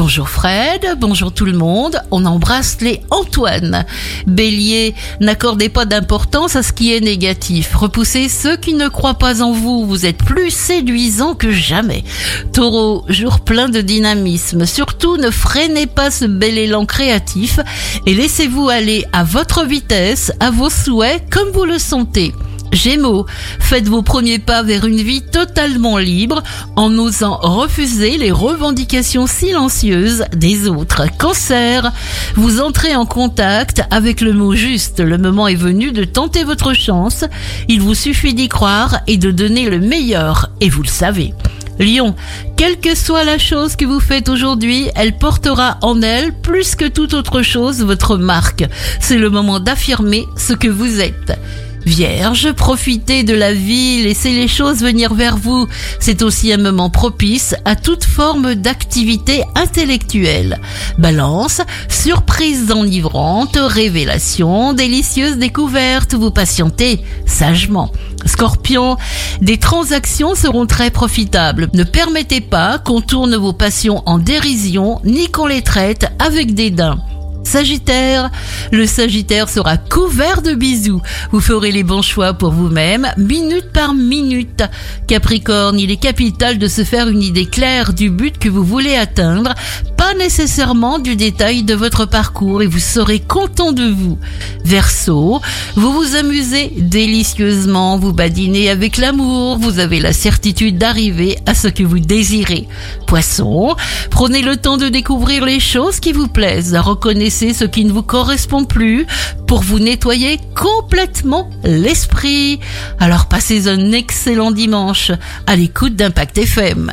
Bonjour Fred, bonjour tout le monde, on embrasse les Antoine. Bélier, n'accordez pas d'importance à ce qui est négatif, repoussez ceux qui ne croient pas en vous, vous êtes plus séduisant que jamais. Taureau, jour plein de dynamisme, surtout ne freinez pas ce bel élan créatif et laissez-vous aller à votre vitesse, à vos souhaits comme vous le sentez. Gémeaux, faites vos premiers pas vers une vie totalement libre en osant refuser les revendications silencieuses des autres. Cancer, vous entrez en contact avec le mot juste. Le moment est venu de tenter votre chance. Il vous suffit d'y croire et de donner le meilleur. Et vous le savez. Lion, quelle que soit la chose que vous faites aujourd'hui, elle portera en elle, plus que toute autre chose, votre marque. C'est le moment d'affirmer ce que vous êtes. Vierge, profitez de la vie, laissez les choses venir vers vous. C'est aussi un moment propice à toute forme d'activité intellectuelle. Balance, surprise enivrante, révélation, délicieuse découverte, vous patientez sagement. Scorpion, des transactions seront très profitables. Ne permettez pas qu'on tourne vos passions en dérision, ni qu'on les traite avec dédain. Sagittaire, le Sagittaire sera couvert de bisous. Vous ferez les bons choix pour vous-même, minute par minute. Capricorne, il est capital de se faire une idée claire du but que vous voulez atteindre, pas nécessairement du détail de votre parcours et vous serez content de vous. Verseau, vous vous amusez délicieusement, vous badinez avec l'amour, vous avez la certitude d'arriver à ce que vous désirez. Poisson, prenez le temps de découvrir les choses qui vous plaisent, ce qui ne vous correspond plus pour vous nettoyer complètement l'esprit. Alors passez un excellent dimanche à l'écoute d'Impact FM.